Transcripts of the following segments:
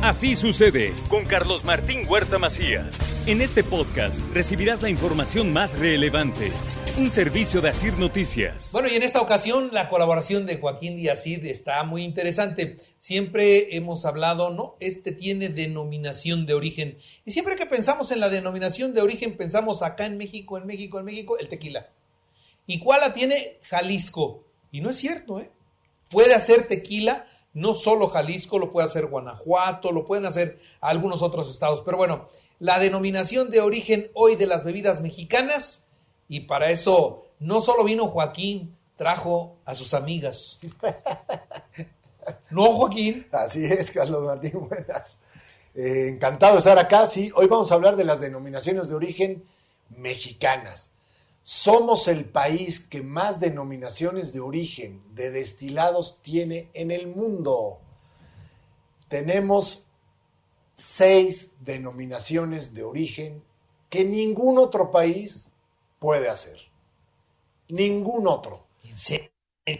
Así sucede con Carlos Martín Huerta Macías. En este podcast recibirás la información más relevante. Un servicio de Asir Noticias. Bueno, y en esta ocasión la colaboración de Joaquín Díaz está muy interesante. Siempre hemos hablado, ¿no? Este tiene denominación de origen. Y siempre que pensamos en la denominación de origen, pensamos acá en México, en México, en México, el tequila. ¿Y cuál la tiene? Jalisco. Y no es cierto, ¿eh? Puede hacer tequila no solo Jalisco, lo puede hacer Guanajuato, lo pueden hacer algunos otros estados. Pero bueno, la denominación de origen hoy de las bebidas mexicanas, y para eso no solo vino Joaquín, trajo a sus amigas. ¿No, Joaquín? Así es, Carlos Martín, buenas. Eh, encantado de estar acá. Sí, hoy vamos a hablar de las denominaciones de origen mexicanas. Somos el país que más denominaciones de origen de destilados tiene en el mundo. Tenemos seis denominaciones de origen que ningún otro país puede hacer. Ningún otro.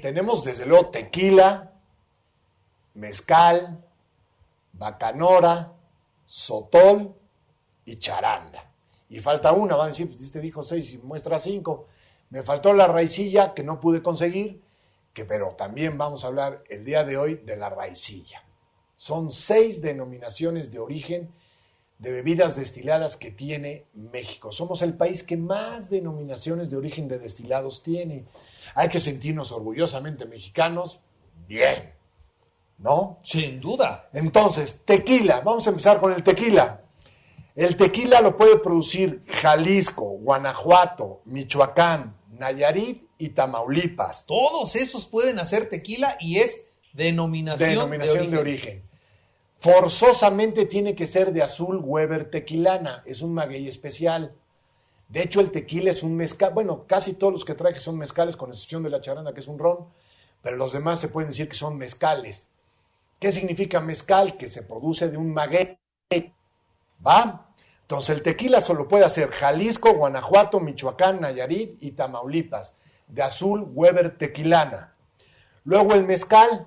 Tenemos desde luego tequila, mezcal, bacanora, sotol y charanda. Y falta una, van a decir, pues este dijo seis y muestra cinco. Me faltó la raicilla que no pude conseguir, que, pero también vamos a hablar el día de hoy de la raicilla. Son seis denominaciones de origen de bebidas destiladas que tiene México. Somos el país que más denominaciones de origen de destilados tiene. Hay que sentirnos orgullosamente mexicanos. Bien. ¿No? Sin duda. Entonces, tequila. Vamos a empezar con el tequila. El tequila lo puede producir Jalisco, Guanajuato, Michoacán, Nayarit y Tamaulipas. Todos esos pueden hacer tequila y es denominación, de, origen. Forzosamente tiene que ser de azul Weber tequilana, es un maguey especial. De hecho, el tequila es un mezcal. Bueno, casi todos los que traje son mezcales, con excepción de la charanda, que es un ron, pero los demás se pueden decir que son mezcales. ¿Qué significa mezcal? Que se produce de un maguey. ¿Va? Entonces el tequila solo puede hacer Jalisco, Guanajuato, Michoacán, Nayarit y Tamaulipas. De azul, Weber tequilana. Luego el mezcal.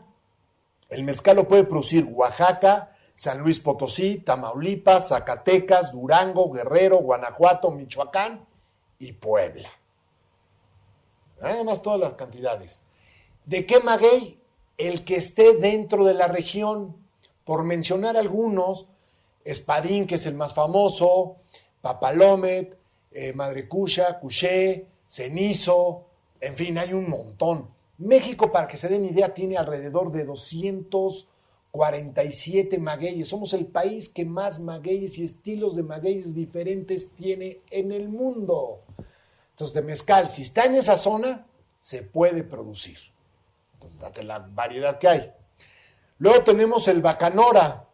El mezcal lo puede producir Oaxaca, San Luis Potosí, Tamaulipas, Zacatecas, Durango, Guerrero, Guanajuato, Michoacán y Puebla. Nada más todas las cantidades. ¿De qué maguey? El que esté dentro de la región. Por mencionar algunos, Espadín, que es el más famoso, Papalomet, eh, Madre Cusha, Cuché, Cenizo, en fin, hay un montón. México, para que se den idea, tiene alrededor de 247 magueyes. Somos el país que más magueyes y estilos de magueyes diferentes tiene en el mundo. Entonces, de mezcal, si está en esa zona, se puede producir. Entonces, date la variedad que hay. Luego tenemos el bacanora,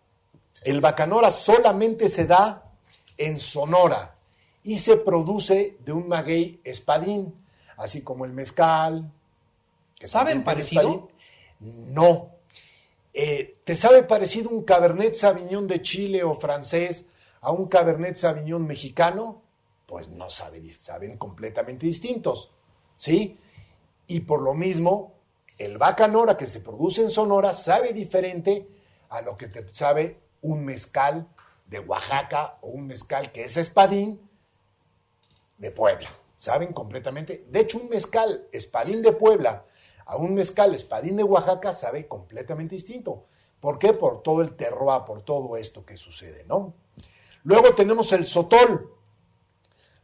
el bacanora solamente se da en Sonora y se produce de un maguey espadín, así como el mezcal. ¿Saben parecido? No. Eh, ¿Te sabe parecido un Cabernet Sauvignon de Chile o francés a un Cabernet Sauvignon mexicano? Pues no saben, saben completamente distintos. ¿Sí? Y por lo mismo, el bacanora que se produce en Sonora sabe diferente a lo que te sabe un mezcal de Oaxaca o un mezcal que es espadín de Puebla. ¿Saben? Completamente. De hecho, un mezcal espadín de Puebla a un mezcal espadín de Oaxaca sabe completamente distinto. ¿Por qué? Por todo el terroir, por todo esto que sucede, ¿no? Luego tenemos el sotol.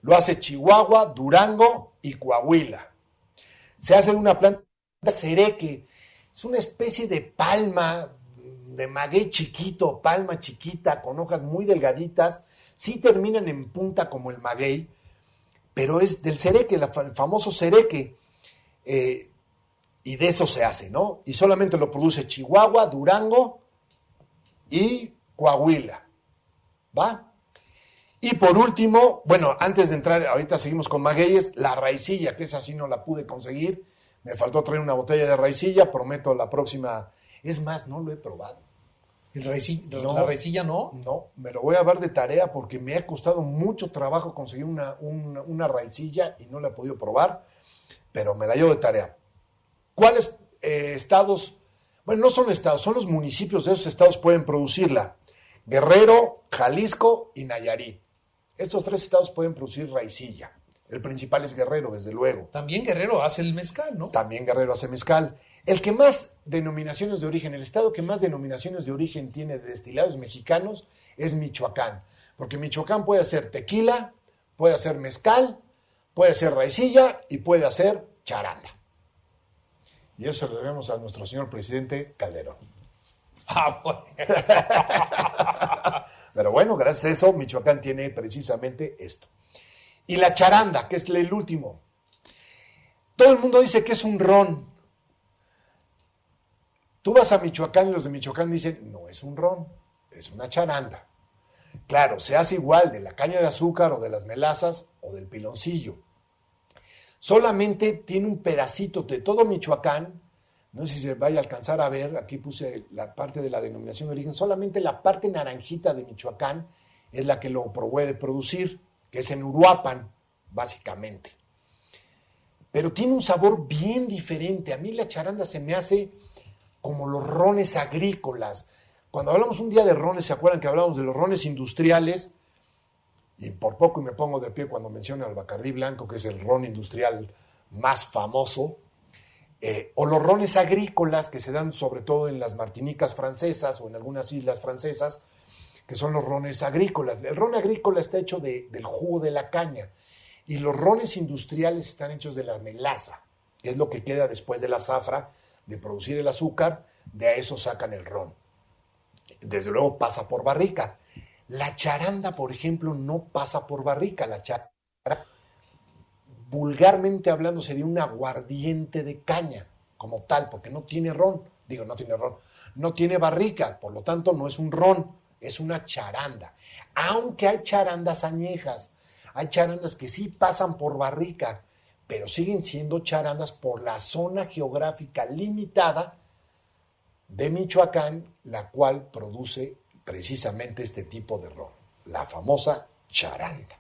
Lo hace Chihuahua, Durango y Coahuila. Se hace de una planta cereque. Es una especie de palma de maguey chiquito, palma chiquita, con hojas muy delgaditas, sí terminan en punta como el maguey, pero es del cereque, el famoso cereque, eh, y de eso se hace, ¿no? Y solamente lo produce Chihuahua, Durango y Coahuila, ¿va? Y por último, bueno, antes de entrar, ahorita seguimos con magueyes, la raicilla, que esa sí no la pude conseguir, me faltó traer una botella de raicilla, prometo la próxima es más, no lo he probado. ¿El ¿La raicilla no? No, me lo voy a dar de tarea porque me ha costado mucho trabajo conseguir una, una, raicilla y no la he podido probar, pero me la llevo de tarea. ¿Cuáles eh, estados, bueno, no son estados, son los municipios de esos estados pueden producirla? Guerrero, Jalisco y Nayarit. Estos tres estados pueden producir raicilla. El principal es Guerrero, desde luego. También Guerrero hace el mezcal, ¿no? También Guerrero hace mezcal. El que más denominaciones de origen, el estado que más denominaciones de origen tiene de destilados mexicanos es Michoacán. Porque Michoacán puede hacer tequila, puede hacer mezcal, puede hacer raicilla y puede hacer charanda. Y eso lo debemos a nuestro señor presidente Calderón. Ah, bueno. Pero bueno, gracias a eso, Michoacán tiene precisamente esto. Y la charanda, que es el último. Todo el mundo dice que es un ron. Tú vas a Michoacán y los de Michoacán dicen, no es un ron, es una charanda. Claro, se hace igual de la caña de azúcar o de las melazas o del piloncillo. Solamente tiene un pedacito de todo Michoacán no sé si se vaya a alcanzar a ver, aquí puse la parte de la denominación de origen, solamente la parte naranjita de Michoacán es la que lo puede producir, que es en Uruapan, básicamente. Pero tiene un sabor bien diferente. A mí la charanda se me hace como los rones agrícolas. Cuando hablamos un día de rones, ¿se acuerdan que hablamos de los rones industriales? Y por poco me pongo de pie cuando menciono al Bacardí Blanco, que es el ron industrial más famoso. Eh, o los rones agrícolas que se dan sobre todo en las Martinicas francesas o en algunas islas francesas, que son los rones agrícolas. El ron agrícola está hecho del jugo de la caña y los rones industriales están hechos de la melaza, que es lo que queda después de la zafra, de producir el azúcar, de eso sacan el ron. Desde luego pasa por barrica. La charanda, por ejemplo, no pasa por barrica. La charanda vulgarmente hablando, sería un aguardiente de caña, como tal, porque no tiene ron. Digo, no tiene ron. No tiene barrica, por lo tanto, no es un ron, es una charanda. Aunque hay charandas añejas, hay charandas que sí pasan por barrica, pero siguen siendo charandas por la zona geográfica limitada de Michoacán, la cual produce precisamente este tipo de ron, la famosa charanda.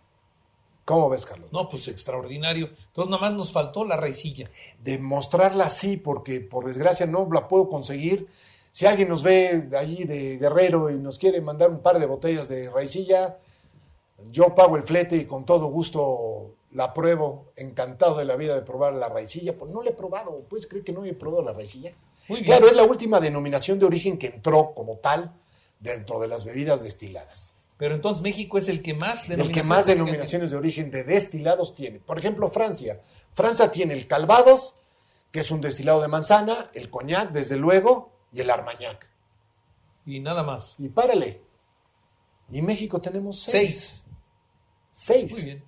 ¿Cómo ves, Carlos? No, pues extraordinario. Entonces, nada más nos faltó la raicilla. Demostrarla sí, porque por desgracia no la puedo conseguir. Si alguien nos ve de allí de Guerrero y nos quiere mandar un par de botellas de raicilla, yo pago el flete y con todo gusto la pruebo. Encantado de la vida de probar la raicilla. Pues no la he probado. ¿Puedes creer que no he probado la raicilla? Muy bien. Claro, es la última denominación de origen que entró como tal dentro de las bebidas destiladas. Pero entonces México es el que más denominaciones, el que más denominaciones de origen de destilados tiene. Por ejemplo, Francia. Francia tiene el Calvados, que es un destilado de manzana, el coñac, desde luego, y el armagnac. Y nada más. Y párale. Y México tenemos seis. Seis. Muy bien.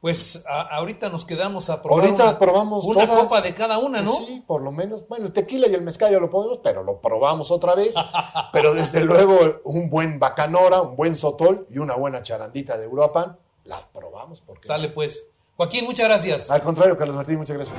Pues ahorita nos quedamos a probar ahorita una, probamos una copa de cada una, ¿no? Sí, por lo menos. Bueno, el tequila y el mezcal ya lo podemos, pero lo probamos otra vez. pero desde luego un buen bacanora, un buen sotol y una buena charandita de Europa, las probamos. Porque... Sale pues. Joaquín, muchas gracias. Al contrario, Carlos Martín, muchas gracias.